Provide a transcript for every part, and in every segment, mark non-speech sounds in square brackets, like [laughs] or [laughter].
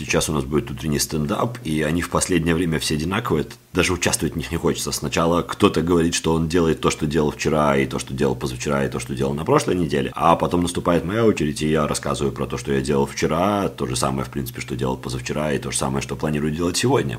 Сейчас у нас будет утренний стендап, и они в последнее время все одинаковые. Даже участвовать в них не хочется. Сначала кто-то говорит, что он делает то, что делал вчера, и то, что делал позавчера, и то, что делал на прошлой неделе. А потом наступает моя очередь, и я рассказываю про то, что я делал вчера, то же самое, в принципе, что делал позавчера, и то же самое, что планирую делать сегодня.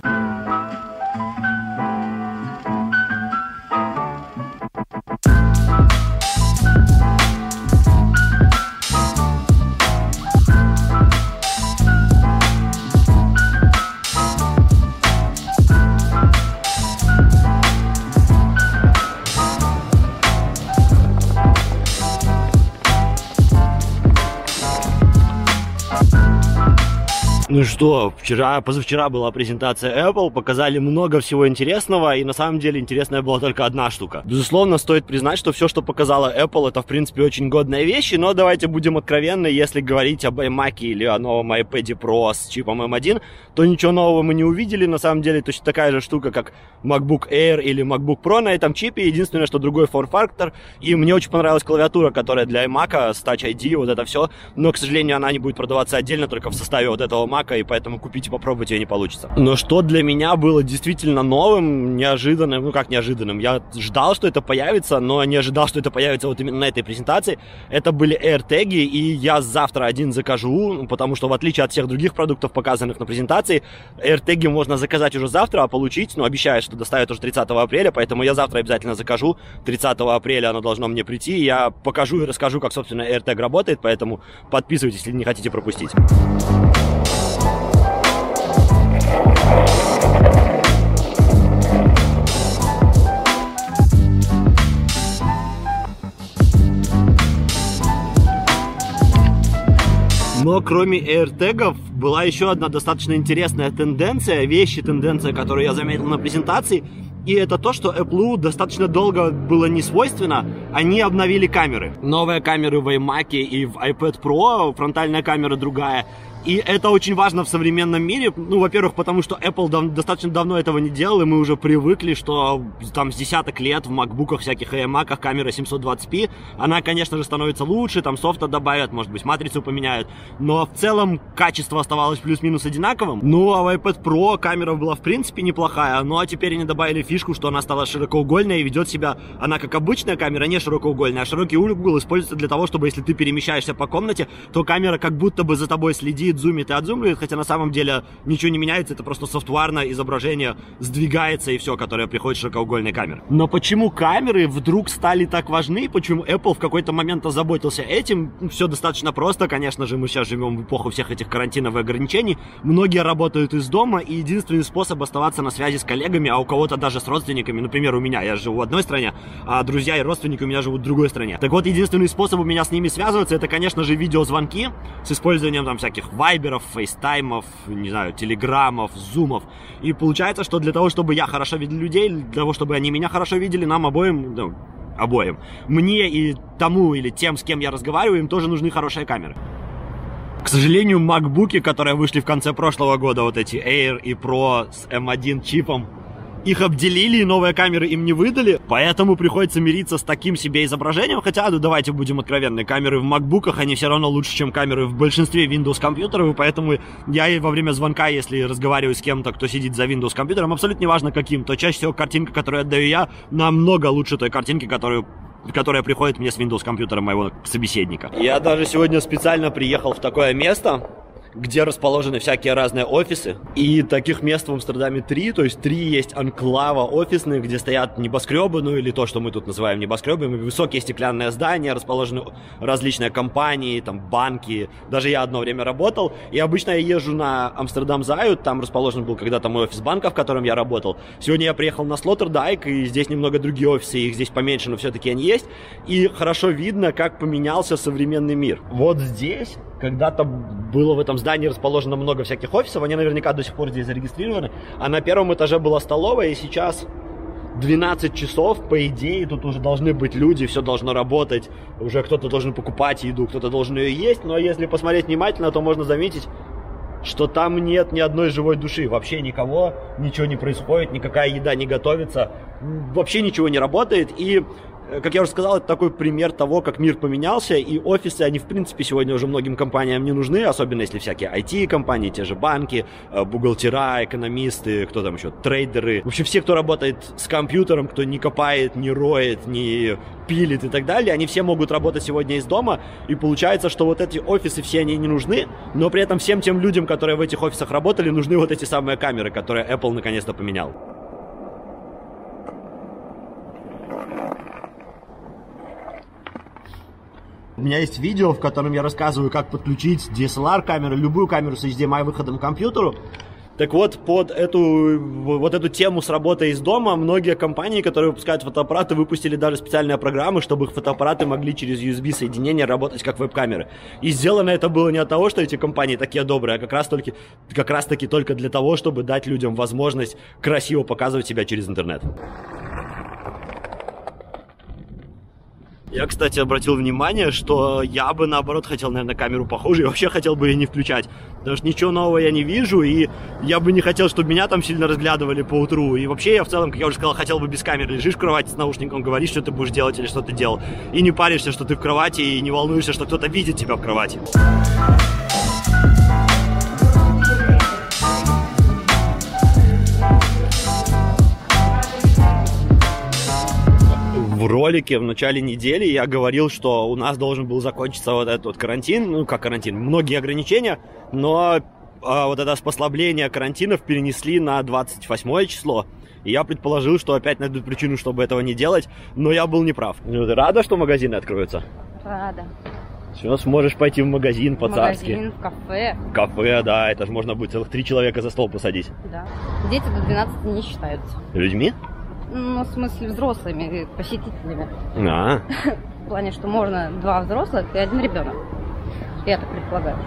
Ну что, вчера, позавчера была презентация Apple, показали много всего интересного, и на самом деле интересная была только одна штука. Безусловно, стоит признать, что все, что показала Apple, это в принципе очень годные вещи, но давайте будем откровенны, если говорить об iMac или о новом iPad Pro с чипом M1, то ничего нового мы не увидели, на самом деле точно такая же штука, как MacBook Air или MacBook Pro на этом чипе, единственное, что другой форм-фактор, и мне очень понравилась клавиатура, которая для iMac с Touch ID, вот это все, но, к сожалению, она не будет продаваться отдельно, только в составе вот этого Mac, и поэтому купить и попробовать ее не получится. Но что для меня было действительно новым, неожиданным, ну как неожиданным, я ждал, что это появится, но не ожидал, что это появится вот именно на этой презентации. Это были AirTag, и я завтра один закажу, потому что в отличие от всех других продуктов, показанных на презентации, AirTag можно заказать уже завтра, а получить, ну, обещают, что доставят уже 30 апреля, поэтому я завтра обязательно закажу. 30 апреля оно должно мне прийти, я покажу и расскажу, как, собственно, AirTag работает, поэтому подписывайтесь, если не хотите пропустить. Но кроме AirTag была еще одна достаточно интересная тенденция, вещи, тенденция, которую я заметил на презентации, и это то, что Apple достаточно долго было не свойственно. Они обновили камеры. Новые камеры в iMac и в iPad Pro, фронтальная камера другая. И это очень важно в современном мире. Ну, во-первых, потому что Apple дав- достаточно давно этого не делал, и мы уже привыкли, что там с десяток лет в макбуках всяких и iMac камера 720p, она, конечно же, становится лучше, там софта добавят, может быть, матрицу поменяют, но в целом качество оставалось плюс-минус одинаковым. Ну, а в iPad Pro камера была, в принципе, неплохая, ну, а теперь они добавили фишку, что она стала широкоугольная и ведет себя, она как обычная камера, не широкоугольная, а широкий угол используется для того, чтобы, если ты перемещаешься по комнате, то камера как будто бы за тобой следит, зумит и отзумливает, хотя на самом деле ничего не меняется, это просто софтварное изображение сдвигается и все, которое приходит с широкоугольной камеры. Но почему камеры вдруг стали так важны, почему Apple в какой-то момент озаботился этим, все достаточно просто, конечно же, мы сейчас живем в эпоху всех этих карантинов и ограничений, многие работают из дома, и единственный способ оставаться на связи с коллегами, а у кого-то даже с родственниками, например, у меня, я живу в одной стране, а друзья и родственники у меня живут в другой стране. Так вот, единственный способ у меня с ними связываться, это, конечно же, видеозвонки с использованием там всяких вайберов, фейстаймов, не знаю, телеграммов, зумов. И получается, что для того, чтобы я хорошо видел людей, для того, чтобы они меня хорошо видели, нам обоим, ну, обоим, мне и тому или тем, с кем я разговариваю, им тоже нужны хорошие камеры. К сожалению, макбуки, которые вышли в конце прошлого года, вот эти Air и Pro с M1 чипом, их обделили и новые камеры им не выдали, поэтому приходится мириться с таким себе изображением, хотя, ну давайте будем откровенны, камеры в макбуках, они все равно лучше, чем камеры в большинстве Windows компьютеров, и поэтому я и во время звонка, если разговариваю с кем-то, кто сидит за Windows компьютером, абсолютно неважно каким, то чаще всего картинка, которую отдаю я, намного лучше той картинки, которую которая приходит мне с Windows компьютера моего собеседника. Я даже сегодня специально приехал в такое место, где расположены всякие разные офисы. И таких мест в Амстердаме три, то есть три есть анклава офисные, где стоят небоскребы, ну или то, что мы тут называем небоскребами, высокие стеклянные здания, расположены различные компании, там банки. Даже я одно время работал, и обычно я езжу на Амстердам Зают, там расположен был когда-то мой офис банка, в котором я работал. Сегодня я приехал на Слоттердайк, и здесь немного другие офисы, их здесь поменьше, но все-таки они есть. И хорошо видно, как поменялся современный мир. Вот здесь когда-то было в этом здании расположено много всяких офисов, они наверняка до сих пор здесь зарегистрированы, а на первом этаже была столовая, и сейчас 12 часов, по идее, тут уже должны быть люди, все должно работать, уже кто-то должен покупать еду, кто-то должен ее есть, но если посмотреть внимательно, то можно заметить, что там нет ни одной живой души, вообще никого, ничего не происходит, никакая еда не готовится, вообще ничего не работает, и как я уже сказал, это такой пример того, как мир поменялся, и офисы, они в принципе сегодня уже многим компаниям не нужны, особенно если всякие IT-компании, те же банки, э, бухгалтера, экономисты, кто там еще, трейдеры. В общем, все, кто работает с компьютером, кто не копает, не роет, не пилит и так далее, они все могут работать сегодня из дома, и получается, что вот эти офисы все они не нужны, но при этом всем тем людям, которые в этих офисах работали, нужны вот эти самые камеры, которые Apple наконец-то поменял. У меня есть видео, в котором я рассказываю, как подключить DSLR-камеру, любую камеру с HDMI выходом к компьютеру. Так вот, под эту, вот эту тему с работой из дома многие компании, которые выпускают фотоаппараты, выпустили даже специальные программы, чтобы их фотоаппараты могли через USB-соединение работать как веб-камеры. И сделано это было не от того, что эти компании такие добрые, а как раз, только, как раз таки только для того, чтобы дать людям возможность красиво показывать себя через интернет. Я, кстати, обратил внимание, что я бы, наоборот, хотел, наверное, камеру похуже и вообще хотел бы ее не включать. Потому что ничего нового я не вижу, и я бы не хотел, чтобы меня там сильно разглядывали по утру. И вообще я в целом, как я уже сказал, хотел бы без камеры. Лежишь в кровати с наушником, говоришь, что ты будешь делать или что ты делал. И не паришься, что ты в кровати, и не волнуешься, что кто-то видит тебя в кровати. В ролике в начале недели я говорил, что у нас должен был закончиться вот этот вот карантин, ну как карантин, многие ограничения, но а, вот это послабление карантинов перенесли на 28 число. И я предположил, что опять найдут причину, чтобы этого не делать, но я был неправ. Ну, ты рада, что магазины откроются? Рада. Все, сможешь пойти в магазин по-царски. Магазин, в кафе. В кафе, да, это же можно будет целых три человека за стол посадить. Да. Дети до 12 не считаются. Людьми? Ну, в смысле, взрослыми, посетителями. А. [laughs] В плане, что можно два взрослых и один ребенок. Я так предполагаю.